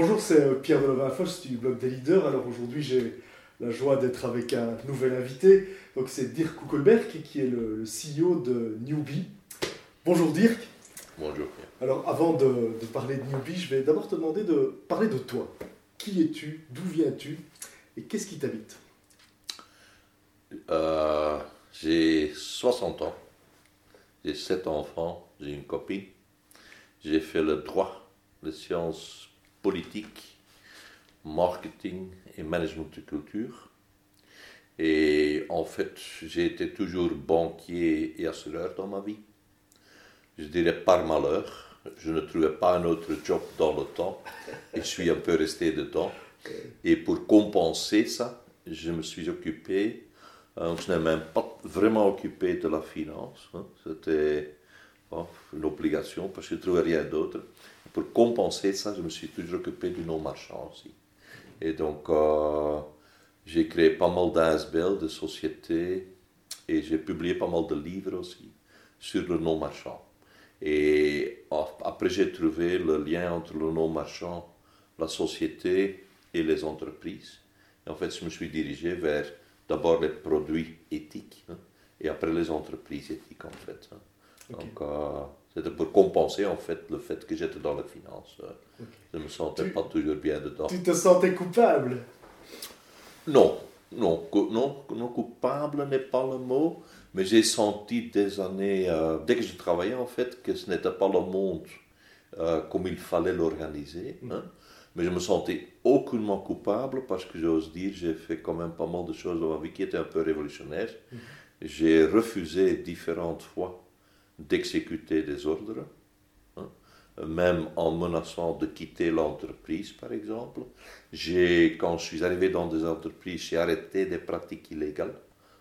Bonjour, c'est euh, Pierre Delevin-Foss du blog des leaders. Alors aujourd'hui, j'ai la joie d'être avec un nouvel invité. Donc c'est Dirk Kuckelberg qui est le, CEO de Newbie. Bonjour Dirk. Bonjour Pierre. Alors avant de, parler de Newbie, je vais d'abord te demander de parler de toi. Qui es-tu? D'où viens-tu? Et qu'est-ce qui t'habite? Euh, J'ai 60 ans. J'ai 7 enfants. J'ai une copine. J'ai fait le droit, les sciences politique, marketing et management de culture. Et en fait, j'ai été toujours banquier et assureur dans ma vie. Je dirais par malheur, je ne trouvais pas un autre job dans le temps et je suis un peu resté dedans. Et pour compenser ça, je me suis occupé, hein, je n'ai même pas vraiment occupé de la finance. Hein. C'était une obligation parce que je ne trouvais rien d'autre pour compenser ça, je me suis toujours occupé du non-marchand aussi. Et donc, euh, j'ai créé pas mal d'ASBL, de sociétés, et j'ai publié pas mal de livres aussi sur le non-marchand. Et après, j'ai trouvé le lien entre le non-marchand, la société et les entreprises. Et en fait, je me suis dirigé vers d'abord les produits éthiques hein, et après les entreprises éthiques en fait. Hein. Donc, euh, c'était pour compenser en fait le fait que j'étais dans la finance. Je ne me sentais pas toujours bien dedans. Tu te sentais coupable? Non, non, non, non coupable n'est pas le mot, mais j'ai senti des années, euh, dès que je travaillais en fait, que ce n'était pas le monde euh, comme il fallait l'organiser. Mm. Hein. Mais je me sentais aucunement coupable parce que j'ose dire, j'ai fait quand même pas mal de choses dans ma vie qui étaient un peu révolutionnaires. Mm. J'ai refusé différentes fois d'exécuter des ordres, hein, même en menaçant de quitter l'entreprise, par exemple. J'ai, quand je suis arrivé dans des entreprises, j'ai arrêté des pratiques illégales,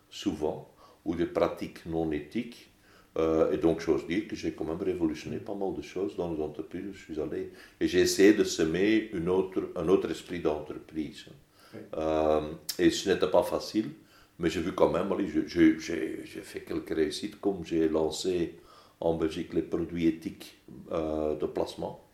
souvent, ou des pratiques non éthiques. Euh, et donc, j'ose dire que j'ai quand même révolutionné pas mal de choses dans les entreprises où je suis allé. Et j'ai essayé de semer une autre, un autre esprit d'entreprise. Euh, et ce n'était pas facile, mais j'ai vu quand même, j'ai fait quelques réussites, comme j'ai lancé en Belgique les produits éthiques euh, de placement,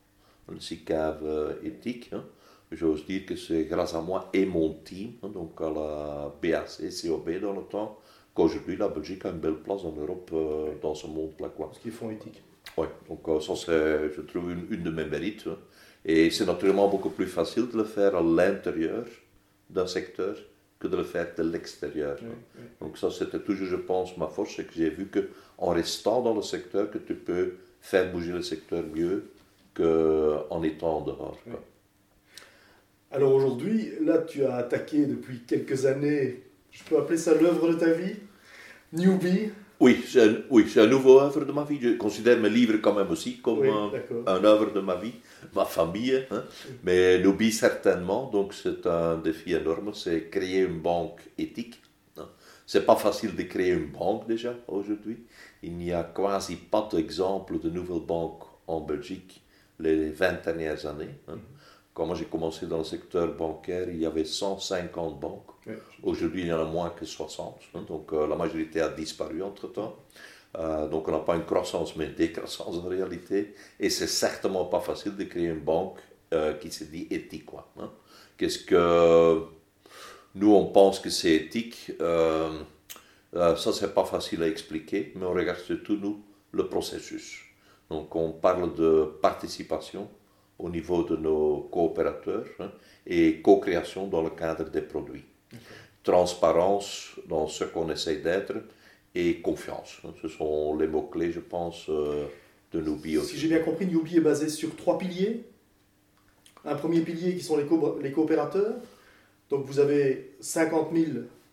le SICAV euh, éthique. Hein. J'ose dire que c'est grâce à moi et mon team, hein, donc à la BAC, COB dans le temps, qu'aujourd'hui la Belgique a une belle place en Europe euh, dans ce monde plaquois. Ce qu'ils font éthique. Oui, donc ça c'est, je trouve, une, de mes mérites. Hein. Et c'est naturellement beaucoup plus facile de le faire à l'intérieur d'un secteur que de le faire de l'extérieur. Donc ça, c'était toujours, je pense, ma force, c'est que j'ai vu que en restant dans le secteur, que tu peux faire bouger le secteur mieux qu'en étant dehors. Alors aujourd'hui, là, tu as attaqué depuis quelques années, je peux appeler ça l'œuvre de ta vie, Newbie? Oui, c'est un, oui, un nouveau œuvre de ma vie. Je considère mes livres quand même aussi comme un, œuvre de ma vie, ma famille. Hein. Mais Newbie certainement, donc c'est un défi énorme, c'est créer une banque éthique. Hein. C'est pas facile de créer une banque déjà aujourd'hui. Il n'y a quasi pas d'exemple de nouvelles banques en Belgique les 20 dernières années. Hein. Quand moi j'ai commencé dans le secteur bancaire, il y avait 150 banques. Aujourd'hui, il y en a moins que 60. Hein. donc euh, la majorité a disparu entre-temps. Euh, donc on n'a pas une croissance, mais une décroissance en réalité. Et c'est certainement pas facile de créer une banque euh, qui se dit éthique. Hein. Qu'est-ce que nous, on pense que c'est éthique euh, ça, c'est pas facile à expliquer, mais on regarde surtout, nous, le processus. Donc, on parle de participation au niveau de nos coopérateurs hein, et co-création dans le cadre des produits. Transparence dans ce qu'on essaie d'être et confiance. Ce sont les mots-clés, je pense, euh, de Nubi Si j'ai bien compris, Nubi est basé sur trois piliers. Un premier pilier qui sont les, les coopérateurs. Donc vous avez 50 000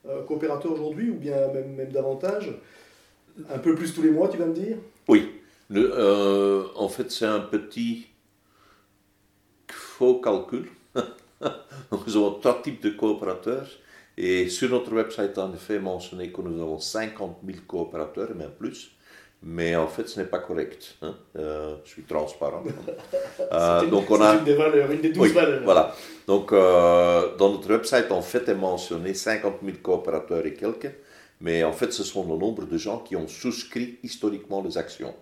euh, coopérateurs aujourd'hui, ou bien même, même davantage Un peu plus tous les mois, tu vas me dire? Oui. Euh, en fait, c'est un petit faux calcul. nous avons trois types de coopérateurs. Et sur notre website, en effet, mentionné que nous avons 50 000 coopérateurs, et même plus. Mais en fait, ce n'est pas correct. Hein. Euh, je suis transparent. euh, donc on a une des valeurs, une des douze valeurs. Voilà. Donc euh, dans notre website, en fait, est mentionné 50 000 coopérateurs et quelques. Mais en fait, ce sont le nombre de gens qui ont souscrit historiquement les actions.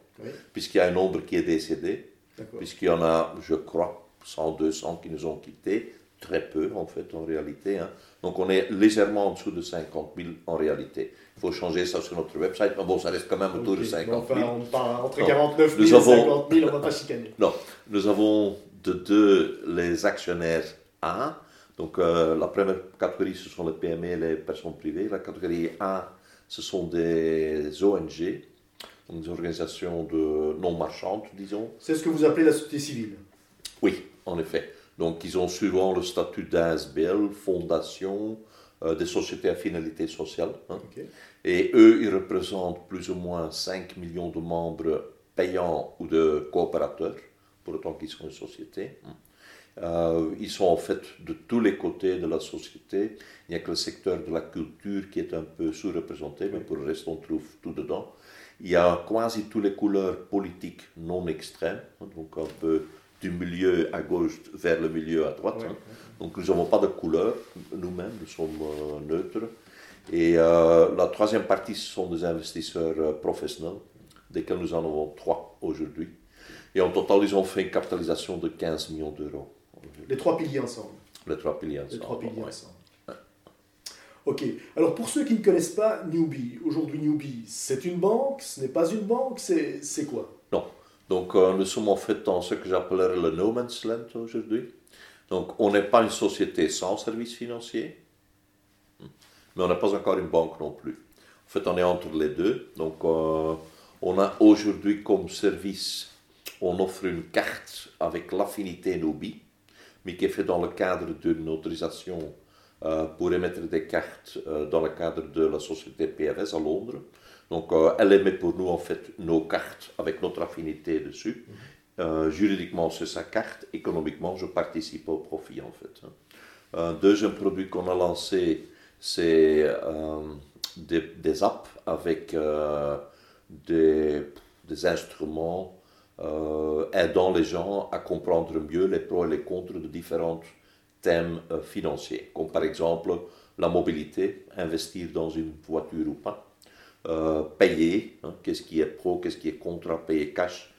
Puisqu'il y a un nombre qui est décédé. Puisqu'il y en a, je crois, 100, 200 qui nous ont quittés, très peu en fait en réalité. Hein. Donc on est légèrement en dessous de 50 000 en réalité. Il faut changer ça sur notre website, mais bon, ça reste quand même autour de 50 000. Enfin, on parle entre 49 000 et 50 000, on ne va pas chicaner. Non, nous avons de deux les actionnaires A. Donc euh, la première catégorie, ce sont les PME et les personnes privées. La catégorie A, ce sont des ONG, des organisations de non marchandes, disons. C'est ce que vous appelez la société civile Oui, en effet. Donc ils ont souvent le statut d'ASBL, fondation, euh, des sociétés à finalité sociale. Hein. Et eux, ils représentent plus ou moins 5 millions de membres payants ou de coopérateurs, pour autant qu'ils sont une société. Hein. Euh, ils sont en fait de tous les côtés de la société. Il n'y a que le secteur de la culture qui est un peu sous-représenté, mais pour le reste, on trouve tout dedans. Il y a quasi toutes les couleurs politiques non extrêmes, hein, donc un peu du milieu à gauche vers le milieu à droite. Hein. Donc nous n'avons pas de couleur, nous-mêmes, nous sommes euh, neutres. Et euh, la troisième partie, ce sont des investisseurs professionnels, desquels nous en avons trois aujourd'hui. Et en total, ils ont fait une capitalisation de 15 millions d'euros. Les trois piliers ensemble. Les trois piliers ensemble. Les trois piliers ensemble. Ok. Alors pour ceux qui ne connaissent pas Newbie, aujourd'hui Newbie, c'est une banque, ce n'est pas une banque, c'est quoi? Donc euh, nous sommes en fait dans ce que j'appellerais le no man's land aujourd'hui. Donc on n'est pas une société sans services financiers, mais on n'est pas encore une banque non plus. En fait, on est entre les deux. Donc euh, on a aujourd'hui comme service, on offre une carte avec l'affinité Newbie mais qui est fait dans le cadre d'une autorisation euh, pour émettre des cartes dans le cadre de la société PRS à Londres. Donc, euh, elle émet pour nous en fait nos cartes avec notre affinité dessus. juridiquement, c'est sa carte. Économiquement, je participe au profit en fait. Hein. Un deuxième produit qu'on a lancé, c'est des, des, apps avec des, des instruments euh, aidant les gens à comprendre mieux les pros et les contre de différents thèmes euh, financiers, comme par exemple la mobilité, investir dans une voiture ou pas, euh, payer, hein, qu'est-ce qui est pro, qu'est-ce qui est contre, payer cash,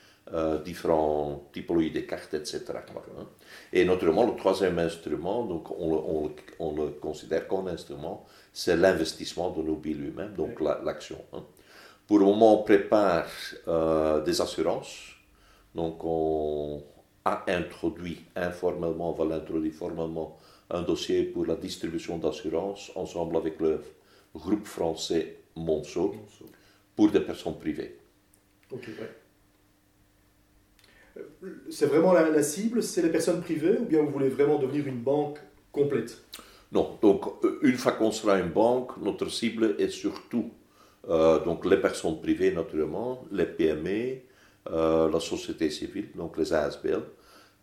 différentes typologies de cartes, etc. Hein. Et naturellement, le troisième instrument, donc on, on, le considère comme un instrument, c'est l'investissement de nos billes lui-même, donc l'action. Hein. Pour le moment, on prépare des assurances donc on a introduit informellement, on va l'introduire formellement, un dossier pour la distribution d'assurance ensemble avec le groupe français Monceau pour des personnes privées. Ok, euh, C'est vraiment la, cible, c'est les personnes privées ou bien vous voulez vraiment devenir une banque complète? Non, donc euh, une fois qu'on sera une banque, notre cible est surtout euh, donc les personnes privées naturellement, les PME, euh, la société civile, donc les ASBL.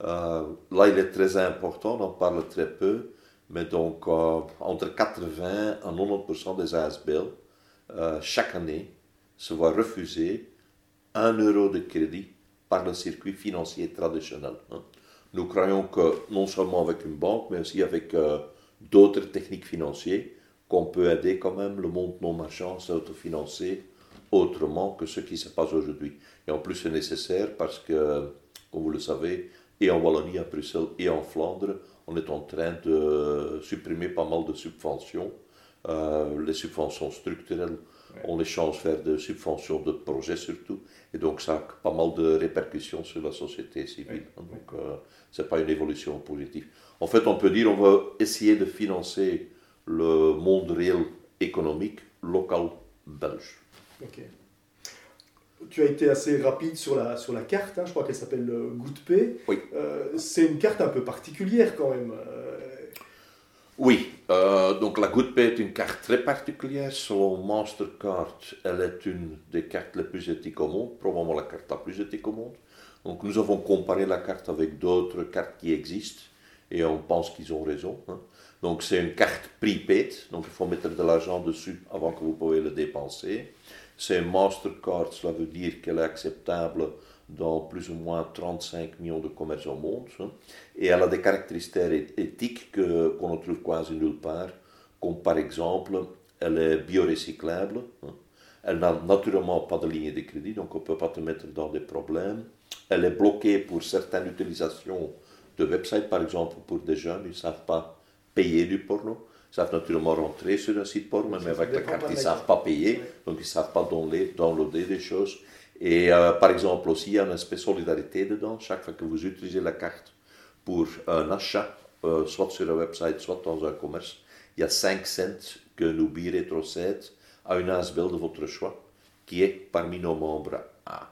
Euh, là, il est très important, on en parle très peu, mais donc entre 80 à 90% des ASBL, chaque année, se voient refuser un euro de crédit par le circuit financier traditionnel. Hein. Nous croyons que non seulement avec une banque, mais aussi avec d'autres techniques financières, qu'on peut aider quand même le monde non marchand à s'autofinancer autrement que ce qui se passe aujourd'hui. Et en plus, c'est nécessaire parce que, comme vous le savez, et en Wallonie, à Bruxelles et en Flandre, on est en train de supprimer pas mal de subventions. Euh, les subventions structurelles, on les change vers des subventions de projets surtout. Et donc, ça a pas mal de répercussions sur la société civile. Donc, euh, ce n'est pas une évolution positive. En fait, on peut dire on va essayer de financer le monde réel économique local belge. Ok. Tu as été assez rapide sur la, sur la carte, hein. je crois qu'elle s'appelle euh, GoodPay. Oui. Euh, c'est une carte un peu particulière quand même. Euh. Oui, donc la GoodPay est une carte très particulière. Selon Mastercard, elle est une des cartes les plus éthiques au monde, probablement la carte la plus éthique au monde. Donc nous avons comparé la carte avec d'autres cartes qui existent et on pense qu'ils ont raison. Hein. Donc c'est une carte prepaid, donc il faut mettre de l'argent dessus avant que vous pouvez le dépenser. C'est Mastercard, cela veut dire qu'elle est acceptable dans plus ou moins 35 millions de commerces au monde. Hein. Et elle a des caractéristiques éthiques qu'on ne trouve quasi nulle part, comme par exemple, elle est biorecyclable. Hein. Elle n'a naturellement pas de ligne de crédit, donc on ne peut pas te mettre dans des problèmes. Elle est bloquée pour certaines utilisations de websites, par exemple, pour des jeunes, ils ne savent pas payer du porno. Ils savent naturellement rentrer sur un site porno, mais avec la carte, ils ne savent pas payer, donc ils ne savent pas downloader des choses. Et euh, par exemple aussi, il y a un aspect solidarité dedans. Chaque fois que vous utilisez la carte pour un achat, euh, soit sur un website, soit dans un commerce, il y a 5 cents que Nubi rétrocède à une ASBL de votre choix, qui est parmi nos membres A.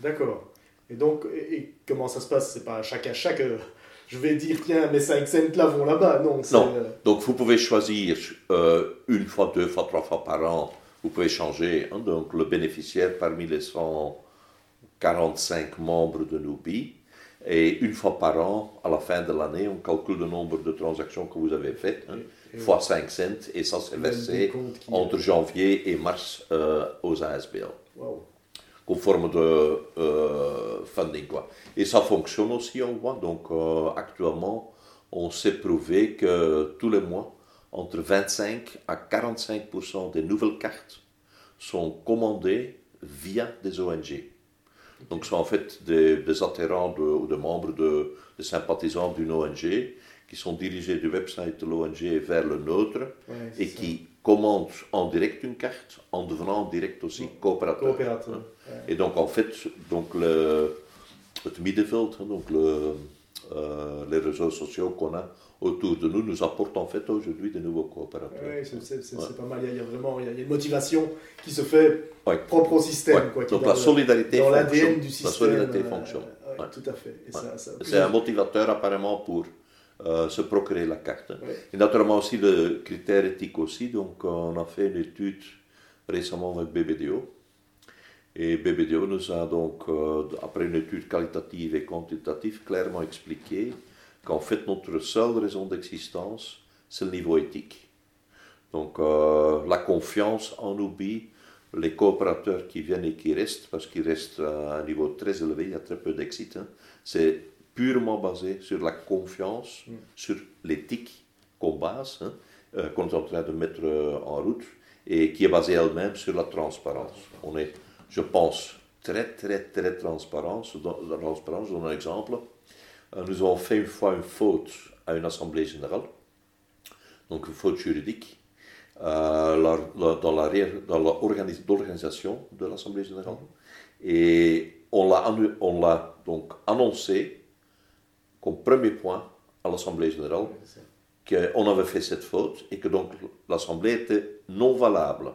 D'accord. Et donc, et, comment ça se passe? C'est pas à chaque achat que je vais dire, tiens, mes 5 cents là vont là-bas. Non. Non. Euh, donc, vous pouvez choisir une fois, deux fois, trois fois par an vous pouvez changer. Hein, donc, le bénéficiaire parmi les 145 membres de Nubi. Et une fois par an, à la fin de l'année, on calcule le nombre de transactions que vous avez faites, hein, fois 5 cents, et ça c'est versé entre janvier et mars euh, aux ASBL. Conforme de euh, funding. Quoi. Et ça fonctionne aussi, on voit. Donc, euh, actuellement, on s'est prouvé que tous les mois, entre 25 à 45% des nouvelles cartes sont commandées via des ONG. Donc, ce sont en fait des, des adhérents ou des membres, de, des sympathisants d'une ONG qui sont dirigés du website de l'ONG vers le nôtre et qui commandent en direct une carte en devenant en direct aussi coopérateur. coopérateur. Et donc, en fait, donc le, het middenveld, hein, donc le, euh, les réseaux sociaux qu'on a autour de nous nous apportent en fait aujourd'hui de nouveaux coopérateurs. Oui, c'est pas mal. Il y, a, vraiment il y a une motivation qui se fait propre au système. Quoi, Donc la solidarité dans l'ADN du système. La solidarité fonctionne. tout à fait. C'est un motivateur apparemment pour euh, se procurer la carte. Et naturellement aussi le critère éthique aussi. Donc on a fait une étude récemment avec BBDO. Et BBDO nous a donc, euh, après une étude qualitative et quantitative, clairement expliqué qu'en fait notre seule raison d'existence, c'est le niveau éthique. Donc euh, la confiance en oublie, les coopérateurs qui viennent et qui restent, parce qu'ils restent à un niveau très élevé, il y a très peu d'exit, hein, c'est purement basé sur la confiance, mm. sur l'éthique qu'on base, hein, euh, qu'on est en train de mettre euh, en route, et qui est basée elle-même sur la transparence. On est, je pense, très très très transparent. Transparent, je donne un exemple. Euh, nous avons fait une fois une faute à une assemblée générale, donc une faute juridique, euh, dans l'organisation de l'assemblée générale. Et on l'a donc annoncé comme premier point à l'assemblée générale qu'on avait fait cette faute et que donc l'assemblée était non valable.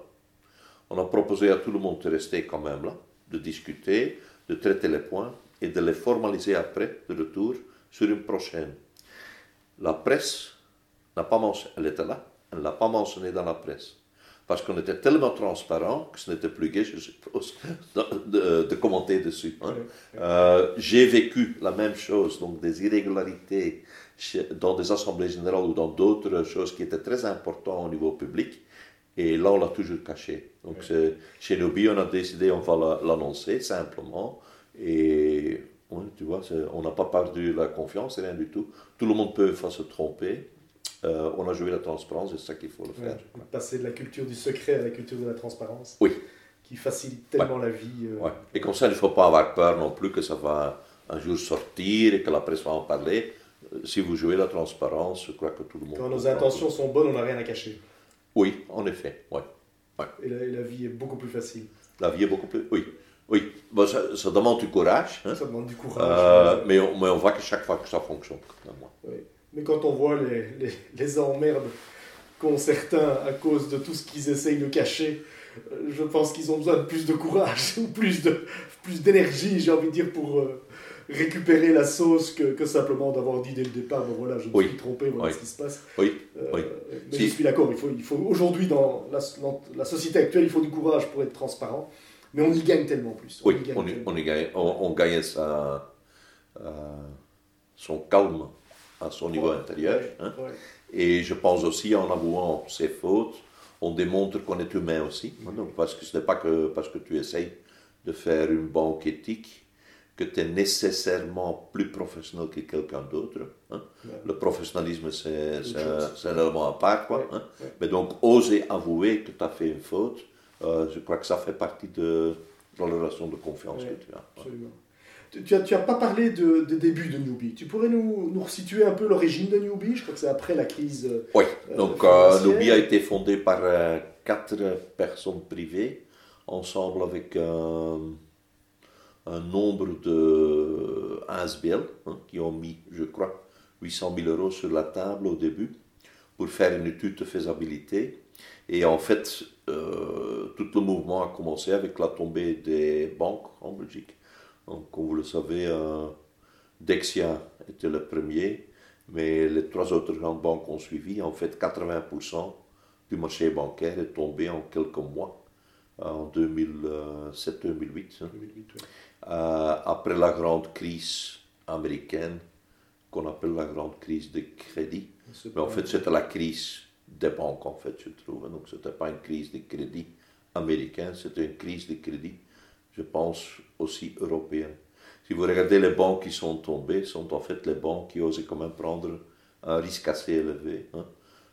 On a proposé à tout le monde de rester quand même là, de discuter, de traiter les points et de les formaliser après, de retour, sur une prochaine. La presse n'a pas mentionné, elle était là, elle ne l'a pas mentionné dans la presse. Parce qu'on était tellement transparent que ce n'était plus gai, je suppose, de, commenter dessus. Hein. Euh, j'ai vécu la même chose, donc des irrégularités dans des assemblées générales ou dans d'autres choses qui étaient très importantes au niveau public. Et là, on l'a toujours caché. Donc, chez Nobi, on a décidé, on va l'annoncer simplement. Et tu vois, on n'a pas perdu la confiance, rien du tout. Tout le monde peut se tromper. Euh, on a joué la transparence, c'est ça qu'il faut le faire. passer de la culture du secret à la culture de la transparence. Oui. Qui facilite tellement la vie. Euh. Et comme ça, il ne faut pas avoir peur non plus que ça va un jour sortir et que la presse va en parler. Euh, si vous jouez la transparence, je crois que tout le monde. Quand nos intentions sont bonnes, on n'a rien à cacher. Oui, en effet. Ouais. Et, la, vie est beaucoup plus facile. La vie est beaucoup plus. Oui. Oui, ça, demande du courage. Hein. Ça demande du courage. mais, on, mais, on, voit que chaque fois que ça fonctionne. Oui. Mais quand on voit les, les, les emmerdes qu'ont certains à cause de tout ce qu'ils essayent de cacher, euh, je pense qu'ils ont besoin de plus de courage ou plus de plus d'énergie, j'ai envie de dire, pour euh, récupérer la sauce que, que simplement d'avoir dit dès le départ, bon voilà, je me suis trompé, voilà ce qui se passe. Oui. Euh, oui. Mais je suis d'accord, il faut, il faut aujourd'hui dans la, la, société actuelle, il faut du courage pour être transparent, mais on y gagne tellement plus. oui, on, y, on, y gagne, on, gagne sa, son calme à son niveau intérieur. Hein. Et je pense aussi en avouant ses fautes, on démontre qu'on est humain aussi. Hein. Donc, parce que ce n'est pas que parce que tu essayes de faire une banque éthique que tu es nécessairement plus professionnel que quelqu'un d'autre. Hein. Le professionnalisme, c'est un, élément à part. Quoi, Mais donc, oser avouer que tu as fait une faute, euh, je crois que ça fait partie de, la relation de confiance que tu as. Absolument. tu n'as tu as pas parlé de, des débuts de Newbie. Tu pourrais nous, nous resituer un peu l'origine de Newbie? Je crois que c'est après la crise. euh, Oui, euh, donc euh, Nubie a été fondé par quatre personnes privées, ensemble avec un, un nombre de ASBL, hein, qui ont mis, je crois, 800 000 euros sur la table au début pour faire une étude de faisabilité. Et en fait, euh, tout le mouvement a commencé avec la tombée des banques en Belgique. Donc, comme vous le savez, euh, Dexia était le premier, mais les trois autres grandes banques ont suivi. En fait, 80% du marché bancaire est tombé en quelques mois, en 2007-2008. hein. 2008, ouais. Euh, après la grande crise américaine, qu'on appelle la grande crise de crédit. Mais en fait, c'était la crise des banques, en fait, je trouve. Donc, ce n'était pas une crise de crédit américaine, c'était une crise de crédit, je pense, aussi européenne. Si vous regardez les banques qui sont tombées, sont en fait les banques qui osaient quand même prendre un risque assez élevé. hein.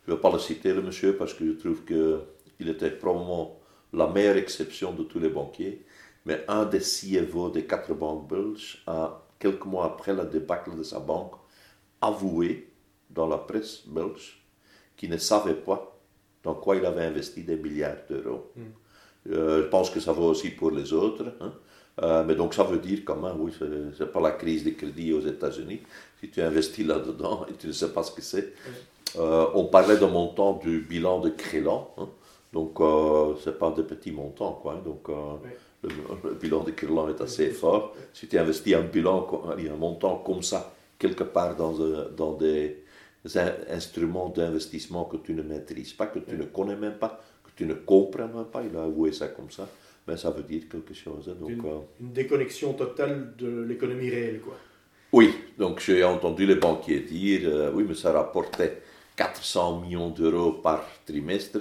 Je ne vais pas le citer, le monsieur, parce que je trouve qu'il était probablement la meilleure exception de tous les banquiers. Mais un des CFO des quatre banques belges a, quelques mois après la débâcle de sa banque, avoué dans la presse belge qu'il ne savait pas dans quoi il avait investi des milliards d'euros. Euh, je pense que ça vaut aussi pour les autres. hein. Euh, mais donc ça veut dire quand même, oui, c'est n'est pas la crise des crédits aux États-Unis. Si tu investis là-dedans et tu ne sais pas ce que c'est. Euh, on parlait d'un montant du bilan de Crélan. hein. Donc c'est pas des petits montants. Quoi, hein. Donc le, le bilan de Crélan est assez fort. Si tu investis un bilan, un montant comme ça, quelque part dans, dans des instruments d'investissement que tu ne maîtrises pas, que tu ne connais même pas, que tu ne comprends même pas, il a avoué ça comme ça, mais ça veut dire quelque chose. hein. Donc, une, euh, une déconnexion totale de l'économie réelle, quoi. oui, donc j'ai entendu les banquiers dire, euh, oui, mais ça rapportait 400 millions d'euros par trimestre,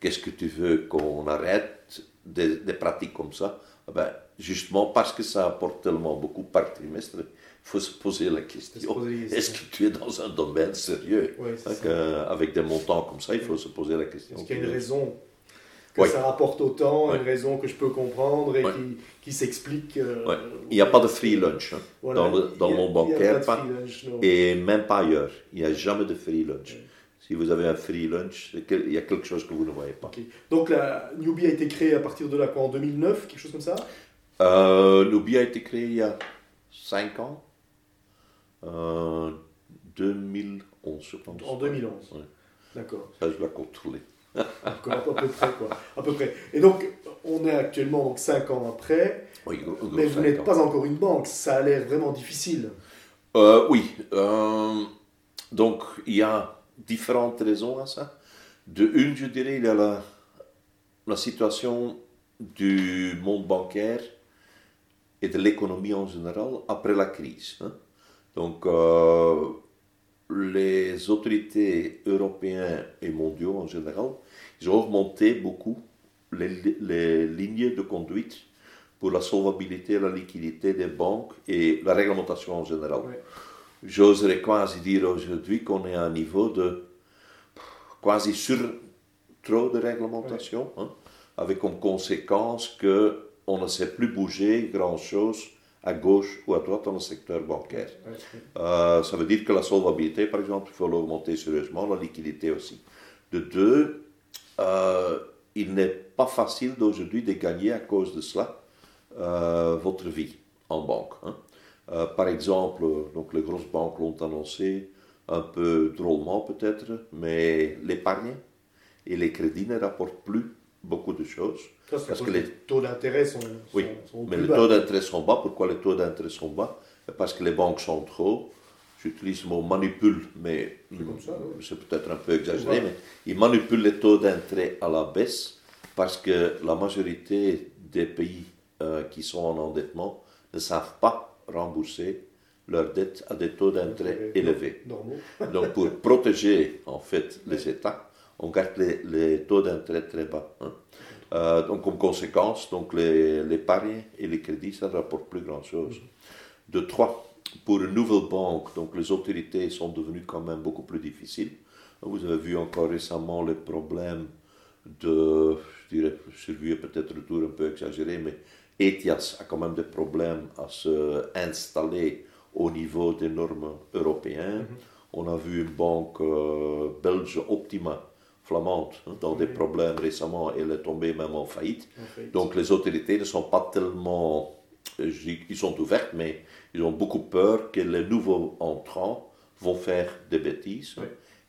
qu'est-ce que tu veux qu'on arrête des, des pratiques comme ça? Ah ben, Justement parce que ça apporte tellement beaucoup par trimestre, faut se poser la question, est-ce que tu es dans un domaine sérieux? Ouais, Hein, Avec des montants comme ça, il faut se poser la question. Est-ce qu'il y a une raison que Ouais. ça rapporte autant, Ouais. une raison que je peux comprendre et qui, qui s'explique euh. Il n'y a pas de free lunch hein, Voilà. dans le, dans Il a- il a bancaire, pas lunch, et même pas ailleurs. Il n'y a jamais de free lunch. Si vous avez un free lunch, il y a quelque chose que vous ne voyez pas. Donc la Newbie a été créée à partir de là, quoi, en 2009, quelque chose comme ça? Euh, Nubi a été créé il y a 5 ans, euh, 2011, je pense. En 2011. Ouais. D'accord. Ça, je dois contrôler. Encore à peu près, quoi. À peu près. Et donc, on est actuellement donc 5 ans après, Oui, mais vous n'êtes pas encore une banque. Ça a l'air vraiment difficile. Euh, oui. euh, donc, il y a différentes raisons à ça. De une, je dirais, il y a la, la situation du monde bancaire et de l'économie en général après la crise. hein. Donc, euh, les autorités européennes et mondiaux en général, ils ont augmenté beaucoup les, les lignes de conduite pour la solvabilité et la liquidité des banques et la réglementation en général. J'oserais quasi dire aujourd'hui qu'on est à un niveau de quasi sur trop de réglementation, hein, avec comme conséquence que on ne sait plus bouger grand-chose à gauche ou à droite dans le secteur bancaire. Euh, ça veut dire que la solvabilité, par exemple, il faut l'augmenter sérieusement, la liquidité aussi. De deux, euh, il n'est pas facile d'aujourd'hui de gagner à cause de cela euh, votre vie en banque. hein. Par exemple, donc les grosses banques l'ont annoncé, un peu drôlement peut-être, mais l'épargne et les crédits ne rapportent plus beaucoup de choses. Ça, Parce que les- taux d'intérêt sont, Oui, sont, sont mais les bas. taux d'intérêt sont bas. Pourquoi les taux d'intérêt sont bas? Parce que les banques sont trop. J'utilise le mot manipule, mais C'est oui. peut-être un peu exagéré, mais ils manipulent les taux d'intérêt à la baisse parce que la majorité des pays euh, qui sont en endettement ne savent pas rembourser leurs dettes à des taux d'intérêt élevés. Normaux. Donc pour protéger en fait les États, on garde les, les taux d'intérêt très bas. hein. Euh, donc comme conséquence, donc les- l'épargne et les crédits, ça ne rapporte plus grand-chose. De trois, pour une nouvelle banque, donc les autorités sont devenues quand même beaucoup plus difficiles. Vous avez vu encore récemment les problèmes de, je dirais, est peut-être le tour un peu exagéré, mais ETIAS a quand même des problèmes à se installer au niveau des normes européennes. Mhm. On a vu une banque euh, belge Optima, flamande, hein, dans des problèmes récemment, elle est tombée même en faillite. Donc les autorités ne sont pas tellement, euh, ils sont ouvertes, mais ils ont beaucoup peur que les nouveaux entrants vont faire des bêtises.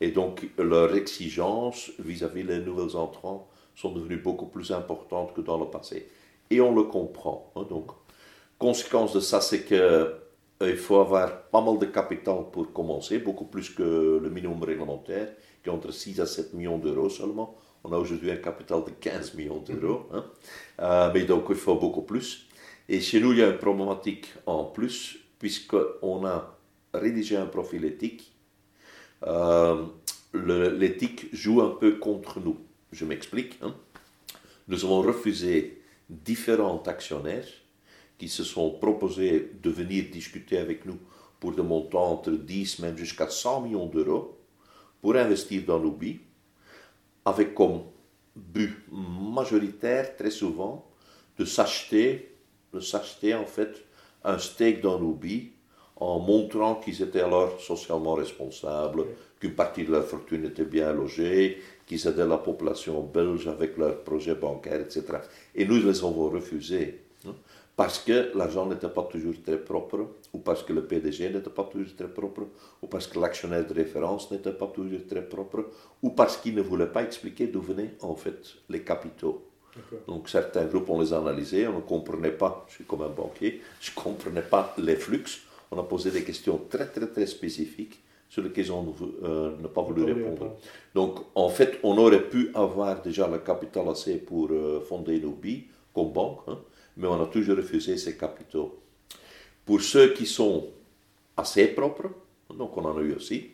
Et donc leurs exigences vis-à-vis des nouveaux entrants sont devenues beaucoup plus importantes que dans le passé. Et on le comprend. Hein. donc, conséquence de ça, c'est que il faut avoir pas mal de capital pour commencer, beaucoup plus que le minimum réglementaire, qui est entre 6 à 7 millions d'euros seulement. On a aujourd'hui un capital de 15 millions d'euros. Hein. Euh, mais donc, il faut beaucoup plus. Et chez nous, il y a une problématique en plus, puisqu'on a rédigé un profil éthique. Euh, l'éthique joue un peu contre nous. Je m'explique. Hein. Nous avons refusé différents actionnaires qui se sont proposés de venir discuter avec nous pour des montants entre 10 même jusqu'à 100 millions d'euros pour investir dans l'UBI, avec comme but majoritaire très souvent de s'acheter, de s'acheter en fait un stake dans l'UBI en montrant qu'ils étaient alors socialement responsables, qu'une partie de leur fortune était bien logée, qu'ils aidaient la population belge avec leurs projets bancaires, etc. Et nous les avons refusés parce que l'argent n'était pas toujours très propre, ou parce que le PDG n'était pas toujours très propre, ou parce que l'actionnaire de référence n'était pas toujours très propre, ou parce qu'il ne voulait pas expliquer d'où venaient en fait les capitaux. Donc certains groupes, on les a analysés, on ne comprenait pas, je suis comme un banquier, je ne comprenais pas les flux, on a posé des questions très très très spécifiques sur lesquelles on euh, n'a pas voulu répondre. Donc en fait, on aurait pu avoir déjà le capital assez pour euh, fonder nos billes comme banque, hein, mais on a toujours refusé ces capitaux. Pour ceux qui sont assez propres, donc on en a eu aussi,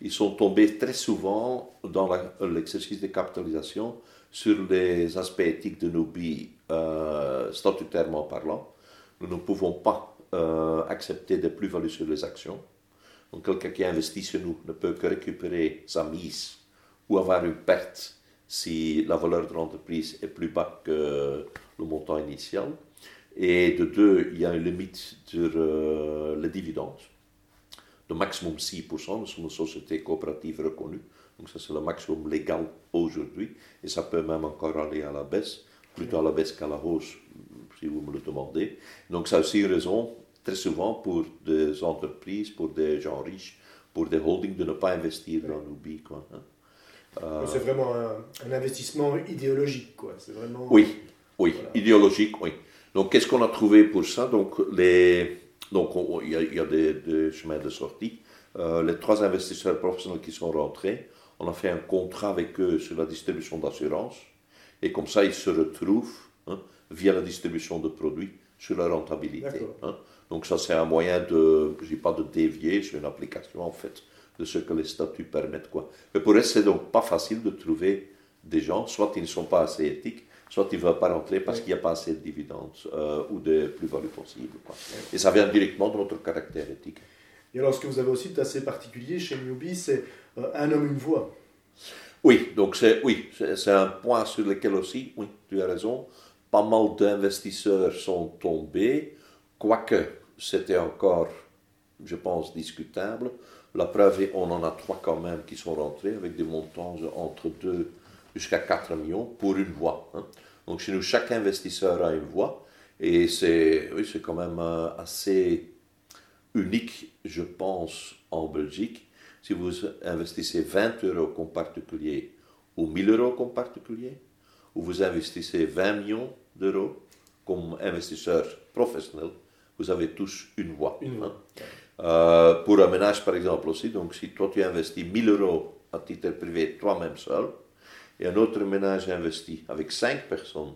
ils sont tombés très souvent dans l'exercice de capitalisation sur les aspects éthiques de nos billes euh, statutairement parlant. Nous ne pouvons pas euh, accepter des plus-values sur les actions. Donc quelqu'un qui investit chez nous ne peut que récupérer sa mise ou avoir une perte si la valeur de l'entreprise est plus bas que le montant initial. Et de deux, il y a une limite sur euh, les dividendes de maximum 6%. Nous sommes une société coopérative reconnue. Donc ça, c'est le maximum légal aujourd'hui. Et ça peut même encore aller à la baisse, plutôt à la baisse qu'à la hausse, si vous me le demandez. Donc ça a aussi raison, très souvent, pour des entreprises, pour des gens riches, pour des holdings, de ne pas investir dans l'UBI. Hein. euh, C'est vraiment un, investissement idéologique, quoi. C'est vraiment... Oui, oui, idéologique, oui. Donc, qu'est-ce qu'on a trouvé pour ça? Donc, les, donc il y a, des, chemins de sortie. Euh, les trois investisseurs professionnels qui sont rentrés, on a fait un contrat avec eux sur la distribution d'assurance. Et comme ça, ils se retrouvent hein, via la distribution de produits sur la rentabilité. Hein. Donc ça, c'est un moyen de, je dis pas de dévier, c'est une application en fait de ce que les statuts permettent. Quoi. Mais pour eux, c'est donc pas facile de trouver des gens, soit ils ne sont pas assez éthiques, soit ils ne veulent pas rentrer parce qu'il n'y a pas assez de dividendes euh, ou de plus-value possible. Et ça vient directement de notre caractère éthique. Et alors, ce que vous avez aussi d'assez particulier chez Newbie, c'est euh, un homme, une voix. Oui, donc c'est oui, c'est un point sur lequel aussi, oui, tu as raison, pas mal d'investisseurs sont tombés, quoique c'était encore, je pense, discutable. La preuve, on en a trois quand même qui sont rentrés avec des montants entre 2 jusqu'à 4 millions pour une voix. Hein. Donc chez nous, chaque investisseur a une voix et c'est oui, quand même euh, assez unique, je pense, en Belgique. Si vous investissez 20 euros comme particulier ou 1000 euros comme particulier, ou vous investissez 20 millions d'euros comme investisseur professionnel, vous avez tous une voix. Hein. Euh, pour un ménage, par exemple, aussi, donc si toi tu investis 1000 euros à titre privé, toi-même seul, et un autre ménage investi avec 5 personnes,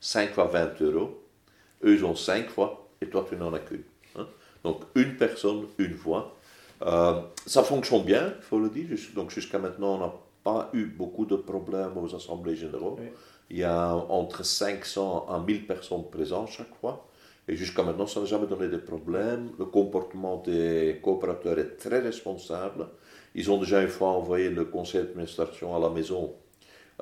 5 fois 20 euros, eux ils ont 5 fois et toi tu n'en as qu'une. Hein. Donc une personne, une voix. Euh, ça fonctionne bien, il faut le dire. Donc jusqu'à maintenant, on n'a pas eu beaucoup de problèmes aux assemblées générales. Il y a entre 500 à 1000 personnes présentes chaque fois. Et jusqu'à maintenant, ça n'a jamais donné de problème. Le comportement des coopérateurs est très responsable. Ils ont déjà une fois envoyé le conseil d'administration à la maison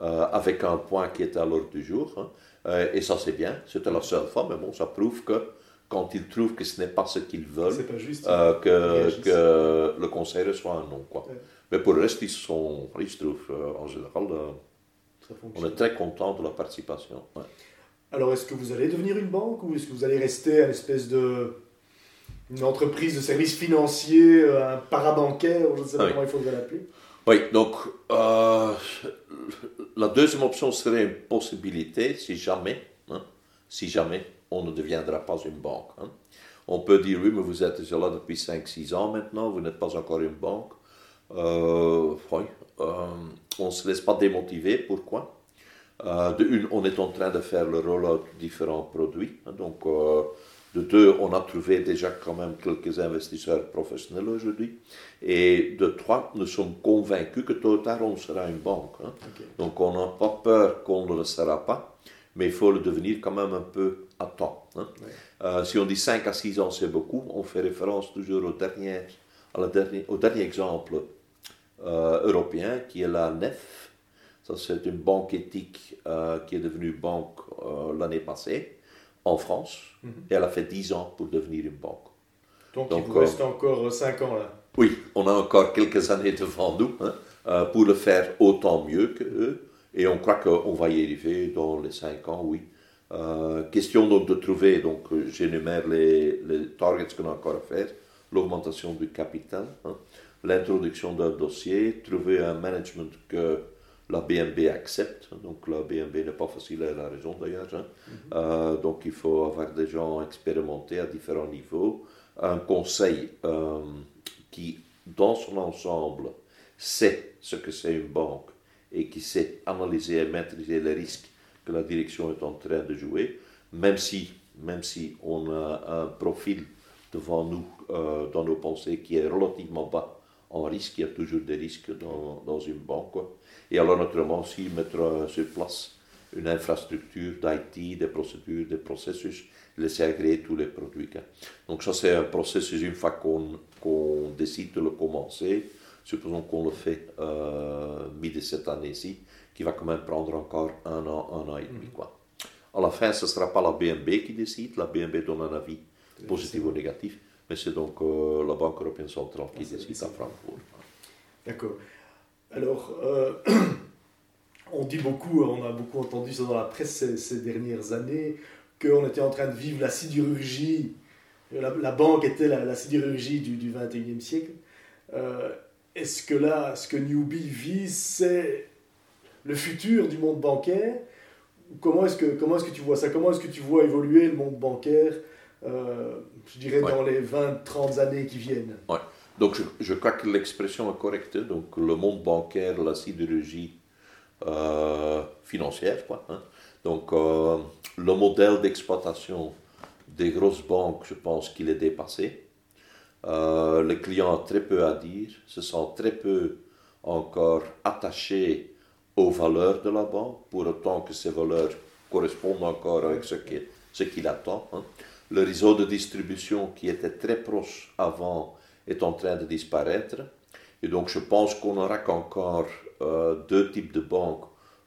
avec un point qui était à l'ordre du jour. Hein. et ça, c'est bien. C'était la seule fois, mais bon, ça prouve que quand ils trouvent que ce n'est pas ce qu'ils veulent, que, que, le conseil reçoit un non. Quoi. Mais pour le reste, ils, sont, ils se trouvent en général. on est très content de la participation. Alors, est-ce que vous allez devenir une banque ou est-ce que vous allez rester une espèce de une entreprise de services financiers, euh, un parabancaire, je ne sais pas comment il faudrait l'appeler? Oui, donc euh, la deuxième option serait une possibilité si jamais, hein, si jamais on ne deviendra pas une banque. Hein. On peut dire oui, mais vous êtes déjà là depuis 5-6 ans maintenant, vous n'êtes pas encore une banque. Euh, oui, on ne se laisse pas démotiver. Pourquoi? De une, on est en train de faire le rollout de différents produits. Hein, donc, de deux, on a trouvé déjà quand même quelques investisseurs professionnels aujourd'hui. Et de trois, nous sommes convaincus que tôt ou tard, on sera une banque. Hein. Donc on n'a pas peur qu'on ne le sera pas, mais il faut le devenir quand même un peu à temps. Hein. Euh, si on dit 5 à 6 ans, c'est beaucoup. On fait référence toujours au dernier, à au dernier exemple euh, européen, qui est la NEF. Ça, c'est une banque éthique euh, qui est devenue banque l'année passée en France mhm. et elle a fait 10 ans pour devenir une banque. Donc, il vous reste encore 5 ans là Oui, on a encore quelques années devant nous hein, euh, pour le faire autant mieux qu'eux et on croit qu'on va y arriver dans les 5 ans, oui. Euh, question donc de trouver, donc j'énumère les, les targets qu'on a encore à faire, l'augmentation du capital, hein, l'introduction d'un dossier, trouver un management que la BNB accepte. Donc la BNB n'est pas facile, elle a raison d'ailleurs. Hein. Mhm. Euh, donc il faut avoir des gens expérimentés à différents niveaux. Un conseil euh, qui, dans son ensemble, sait ce que c'est une banque et qui sait analyser et maîtriser les risques que la direction est en train de jouer, même si, même si on a un profil devant nous, euh, dans nos pensées, qui est relativement bas en risque, il y a toujours des risques dans, dans une banque. Quoi. Et alors naturellement aussi mettre sur place une infrastructure d'IT, des procédures, des processus, laisser agréer tous les produits. Donc ça c'est un processus une fois qu'on décide de le commencer, supposons qu'on le fait euh, mi cette année-ci, qui va quand même prendre encore un an, un an et demi. Quoi. À la fin, ce ne sera pas la BNB qui décide, la BNB donne un avis positif ou négatif, mais c'est donc euh, la Banque européenne centrale qui ah, décide à Francfort. D'accord. Alors, euh, on dit beaucoup, on a beaucoup entendu ça dans la presse ces, dernières années, qu'on était en train de vivre la sidérurgie, la, banque était la, sidérurgie du, du 21e siècle. Euh, est-ce que là, ce que Newbie vit, c'est le futur du monde bancaire? Comment est-ce que, comment est que tu vois ça? Comment est-ce que tu vois évoluer le monde bancaire, euh, je dirais, dans les 20-30 années qui viennent donc je, crois que l'expression est correcte. Donc le monde bancaire, la sidérurgie euh, financière. Quoi, hein. Donc euh, le modèle d'exploitation des grosses banques, je pense qu'il est dépassé. Euh, le client a très peu à dire, se sent très peu encore attaché aux valeurs de la banque, pour autant que ces valeurs correspondent encore avec ce qu'il attend. Hein. Le réseau de distribution qui était très proche avant est en train de disparaître. Et donc je pense qu'on n'aura qu'encore euh, deux types de banques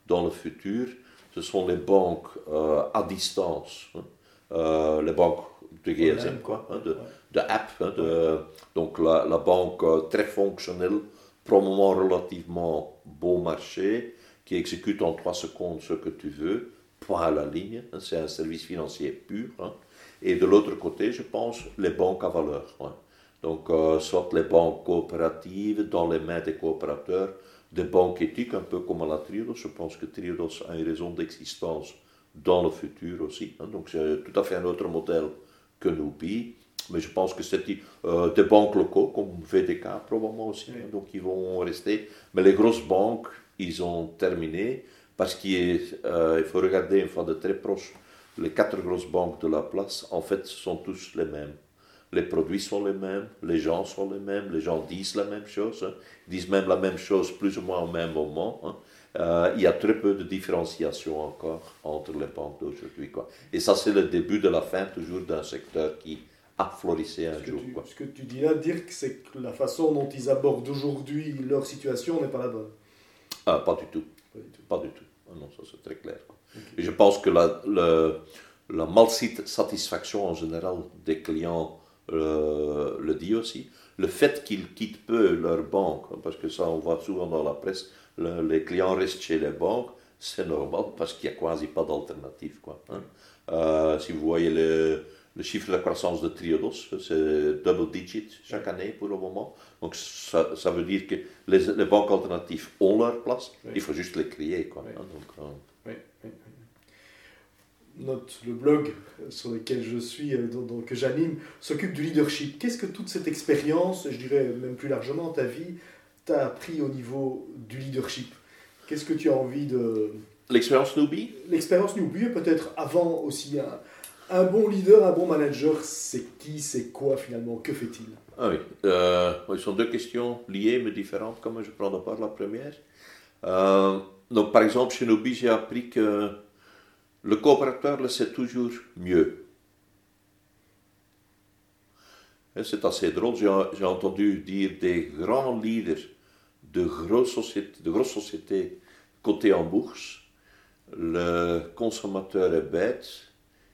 dans le futur. Ce sont les banques euh, à distance, hein. euh, les banques de GSM, quoi, hein, de, de, app. Hein, de, donc la, la banque très fonctionnelle, probablement relativement bon marché, qui exécute en trois secondes ce que tu veux, point à la ligne. C'est un service financier pur. Et de l'autre côté, je pense, les banques à valeur. Donc, euh, soit les banques coopératives dans les mains des coopérateurs, des banques éthiques, un peu comme à la Triodos. Je pense que Triodos a une raison d'existence dans le futur aussi. Hein. Donc, c'est tout à fait un autre modèle que Nubi. Mais je pense que c'est euh, des banques locaux comme VDK probablement aussi. Hein. donc, ils vont rester. Mais les grosses banques, ils ont terminé parce qu'il euh, faut regarder une fois de très proche. Les quatre grosses banques de la place, en fait, sont tous les mêmes les produits sont les mêmes, les gens sont les mêmes, les gens disent la même chose, hein. ils disent même la même chose plus ou moins au même moment. Hein. Euh, il y a très peu de différenciation encore entre les banques d'aujourd'hui. Et ça, c'est le début de la fin toujours d'un secteur qui a florissé un jour. quoi. Ce que tu dis là, que c'est que la façon dont ils abordent aujourd'hui leur situation n'est pas la bonne. Ah, pas du tout. Pas du tout. Pas du tout. Ah non, ça c'est très clair. quoi. Je pense que la, le- la malsatisfaction en général des clients euh, le dit aussi. Le fait qu'ils quittent peu leur banque, hein, parce que ça on voit souvent dans la presse, le- les clients restent chez les banques, c'est normal parce qu'il n'y a quasi pas d'alternative. quoi, hein. Euh, si vous voyez le, le chiffre de croissance de Triodos, c'est double digit chaque année pour le moment. Donc ça, ça veut dire que les, les banques alternatives ont leur place, Oui. il faut juste les créer. Quoi, Oui. hein. Donc, euh, Oui, oui, oui. Note, le blog sur lequel je suis, euh, dont- dont- que j'anime, s'occupe du leadership. Qu'est-ce que toute cette expérience, je dirais même plus largement ta vie, t'a appris au niveau du leadership? Qu'est-ce que tu as envie de... L'expérience Newbie? L'expérience Newbie, et peut-être avant aussi, un, un bon leader, un bon manager, c'est qui, c'est quoi finalement? Que fait-il? Ah oui, euh, ce sont deux questions liées mais différentes, comme je prends d'abord la première. Euh, donc par exemple, chez Newbie, j'ai appris que le coopérateur le sait toujours mieux. C'est assez drôle, j'ai entendu dire des grands leaders de grosses sociétés, de grosses sociétés cotées en bourse, le consommateur est bête,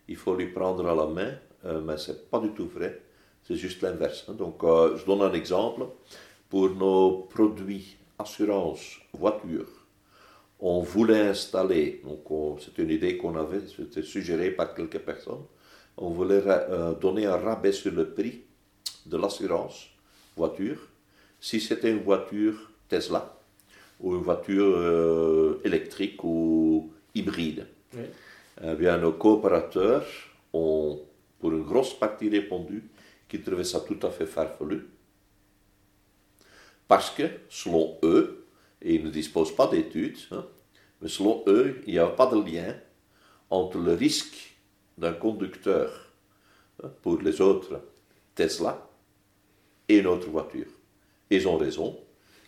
il faut lui prendre à la main, euh, mais ce n'est pas du tout vrai, c'est juste l'inverse. hein. Donc, euh, je donne un exemple. Pour nos produits assurance voiture, on voulait installer, donc on- c'est une idée qu'on avait, c'était suggéré par quelques personnes, on voulait euh, donner un rabais sur le prix de l'assurance voiture si c'était une voiture Tesla ou une voiture euh, électrique ou hybride. Oui. Eh bien, nos coopérateurs ont, pour une grosse partie, répondu qu'ils trouvaient ça tout à fait farfelu. Parce que, selon eux, et ils ne disposent pas d'études, hein, mais selon eux, il n'y a pas de lien entre le risque d'un conducteur hein, pour les autres Tesla et une autre voiture. Ils ont raison.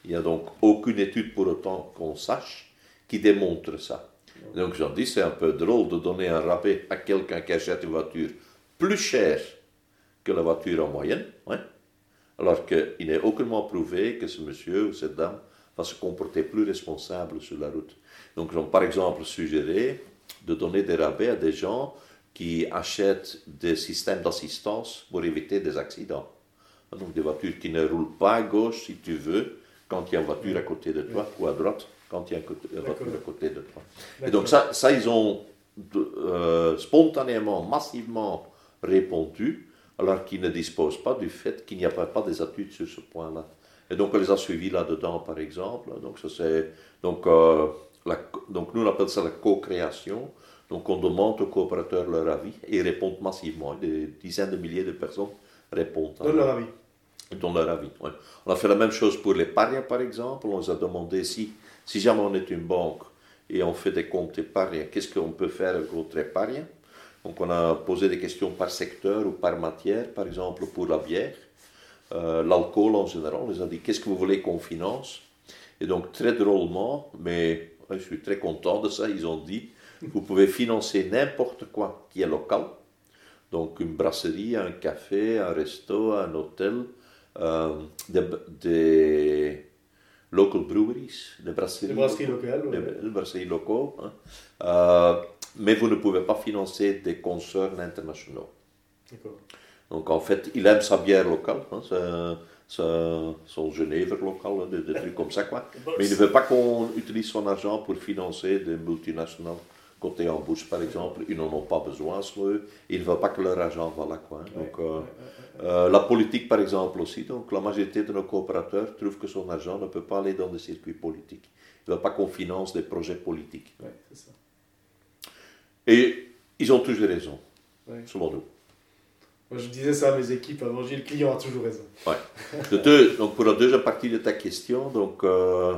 Il n'y a donc aucune étude pour autant qu'on sache qui démontre ça. Donc j'en dis, c'est un peu drôle de donner un rabais à quelqu'un qui achète une voiture plus chère que la voiture en moyenne, ouais, alors qu'il n'est aucunement prouvé que ce monsieur ou cette dame va se comporter plus responsable sur la route. Donc ils ont par exemple suggéré de donner des rabais à des gens qui achètent des systèmes d'assistance pour éviter des accidents. Donc des voitures qui ne roulent pas à gauche, si tu veux, quand il y a une voiture à côté de toi, ou à droite, quand il y a une voiture à côté de toi. Et donc ça, ça ils ont euh, spontanément, massivement répondu, alors qu'ils ne disposent pas du fait qu'il n'y a pas, pas des études sur ce point-là. Et donc on les a suivis là-dedans, par exemple. Donc, ça, c'est, donc, euh, la- donc nous on appelle ça la co-création. Donc on demande aux coopérateurs leur avis et ils répondent massivement. Des dizaines de milliers de personnes répondent. à Donne leur avis. dans leur avis. ouais. On a fait la même chose pour l'épargne, par exemple. On les a demandé si, si jamais on est une banque et on fait des comptes épargne, qu'est-ce qu'on peut faire avec notre épargne? Donc on a posé des questions par secteur ou par matière, par exemple pour la bière, euh, l'alcool en général. On les a dit qu'est-ce que vous voulez qu'on finance? Et donc très drôlement, mais ouais, je suis très content de ça, ils ont dit vous pouvez financer n'importe quoi qui est local. Donc une brasserie, un café, un resto, un hôtel, euh, des, des local breweries, des brasseries, Les brasseries locales. des- ouais. brasseries locaux. hein. Euh, mais vous ne pouvez pas financer des concerns internationaux. D'accord. Donc en fait, il aime sa bière locale, hein, sa- sa- son Genève local, hein, des, des trucs comme ça. Quoi. Mais il ne veut pas qu'on utilise son argent pour financer des multinationales côté en bourse, par exemple. Ils n'en ont pas besoin, selon eux. Ils ne veulent pas que leur argent va là. Quoi, hein. Donc, euh, euh, la politique, par exemple, aussi. Donc, la majorité de nos coopérateurs trouvent que son argent ne peut pas aller dans des circuits politiques. Ils ne veulent pas qu'on finance des projets politiques. Ouais, c'est ça. Et ils ont toujours raison, Ouais. selon nous. Je disais ça à mes équipes avant, j'ai le client a toujours raison. De deux- donc pour la deuxième partie de ta question, donc, euh,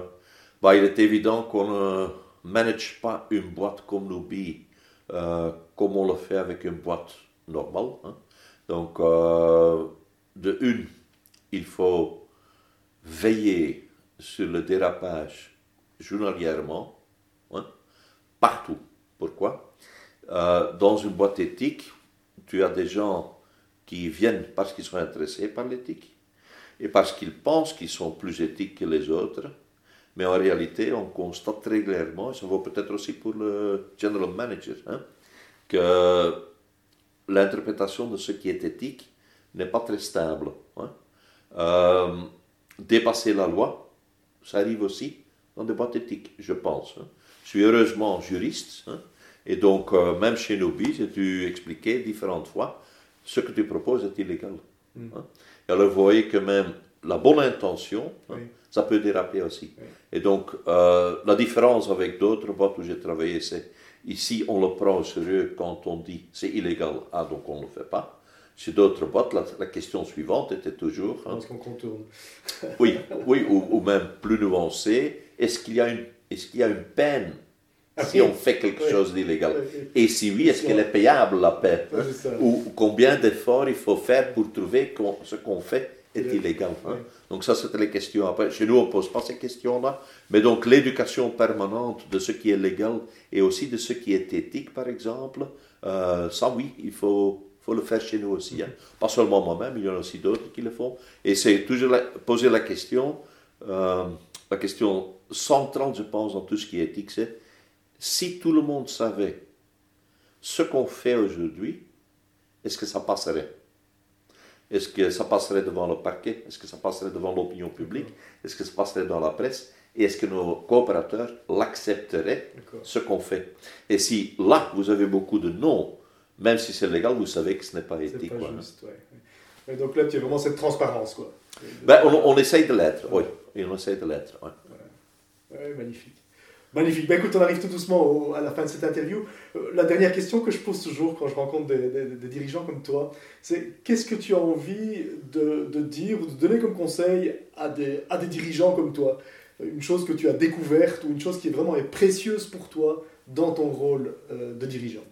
bah, il est évident qu'on ne manage pas une boîte comme Nubi euh, comme on le fait avec une boîte normale. hein. Donc, euh, de une, il faut veiller sur le dérapage journalièrement, hein, partout. Pourquoi? Euh, Dans une boîte éthique, tu as des gens qui viennent parce qu'ils sont intéressés par l'éthique et parce qu'ils pensent qu'ils sont plus éthiques que les autres, Mais en réalité, on constate très clairement, et ça vaut peut-être aussi pour le general manager, hein, que l'interprétation de ce qui est éthique n'est pas très stable. Hein. Euh, dépasser la loi, ça arrive aussi dans des boîtes éthiques, je pense. Hein. Je suis heureusement juriste, et donc euh, même chez Nobi, j'ai dû expliquer différentes fois, ce que tu proposes est illégal. Mm. Et alors vous voyez que même la bonne intention, ça peut déraper aussi. Et donc euh, la différence avec d'autres boîtes où j'ai travaillé, c'est ici on le prend au sérieux quand on dit c'est illégal, ah donc on ne le fait pas. Chez d'autres boîtes, la, question suivante était toujours. Hein, qu'on contourne. oui, oui ou, même plus nuancé, est-ce qu'il y, a une, est qu'il y a une peine si on fait quelque chose d'illégal Et si oui, est-ce qu'elle est payable la peine Ou combien d'efforts il faut faire pour trouver que ce qu'on fait est illégal hein? Donc ça, c'était les questions. Après, chez nous, on ne pose pas ces questions-là. Mais donc l'éducation permanente de ce qui est légal et aussi de ce qui est éthique, par exemple, euh, ça oui, il faut faut le faire chez nous aussi. Hein? Pas seulement moi-même, il y en a aussi d'autres qui le font. Et c'est toujours poser la question, euh, la question centrale, je pense, dans tout ce qui est éthique, c'est si tout le monde savait ce qu'on fait aujourd'hui, est-ce que ça passerait? Est-ce que ça passerait devant le parquet? Est-ce que ça passerait devant l'opinion publique? Est-ce que ça passerait dans la presse? Et est-ce que nos coopérateurs l'accepteraient, ce qu'on fait? Et si là, vous avez beaucoup de non, même si c'est légal, vous savez que ce n'est pas éthique. Pas juste, ouais. donc là, tu as vraiment cette transparence. Quoi. Ben, on, on, essaye de l'être, oui. on essaye de l'être. Ouais. magnifique. Magnifique. Ben, écoute, on arrive tout doucement à la fin de cette interview. Euh, la dernière question que je pose toujours quand je rencontre des, dirigeants comme toi, c'est qu'est-ce que tu as envie de, dire ou de donner comme conseil à des, dirigeants comme toi? Une chose que tu as découverte ou une chose qui est vraiment précieuse pour toi dans ton rôle euh, de dirigeant?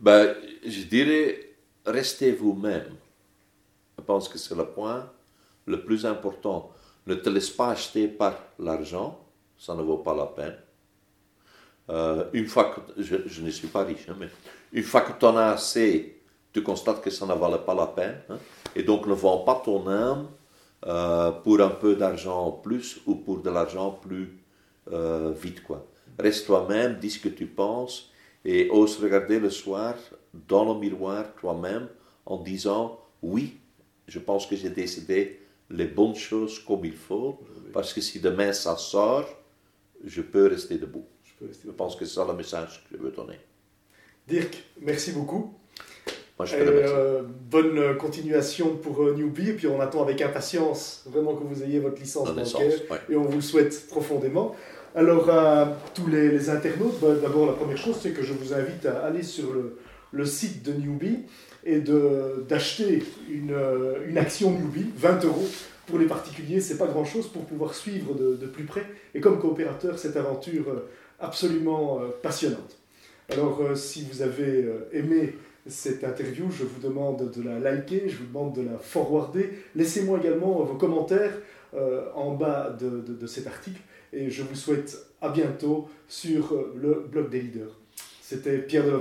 Ben, je dirais, restez vous-même. Je pense que c'est le point le plus important. Ne te laisse pas acheter par l'argent, ça ne vaut pas la peine. Euh, une fois que, je, ne suis pas riche, hein, mais une fois que tu en as assez, tu constates que ça ne valait pas la peine. Hein, et donc ne vends pas ton âme euh, pour un peu d'argent en plus ou pour de l'argent plus euh, vite. Quoi. Reste toi-même, dis ce que tu penses et ose regarder le soir dans le miroir toi-même en disant oui, je pense que j'ai décidé les bonnes choses comme il faut, parce que si demain ça sort, je peux rester debout. Je, pense que c'est ça le message que je veux donner. Dirk, merci beaucoup. Moi, je euh, bonne continuation pour euh, Newbie, et puis on attend avec impatience vraiment que vous ayez votre licence bancaire, et on vous le souhaite profondément. Alors, à tous les, internautes, bah, d'abord, la première chose, c'est que je vous invite à aller sur le, site de Newbie et d'acheter une, une, action Newbie, 20 euros. Pour les particuliers, c'est pas grand-chose pour pouvoir suivre de, plus près, et comme coopérateur, cette aventure absolument euh, passionnante. Alors, euh, si vous avez euh, aimé cette interview, je vous demande de la liker, je vous demande de la forwarder. Laissez-moi également vos commentaires en bas de, de cet article et je vous souhaite à bientôt sur le blog des leaders. C'était Pierre de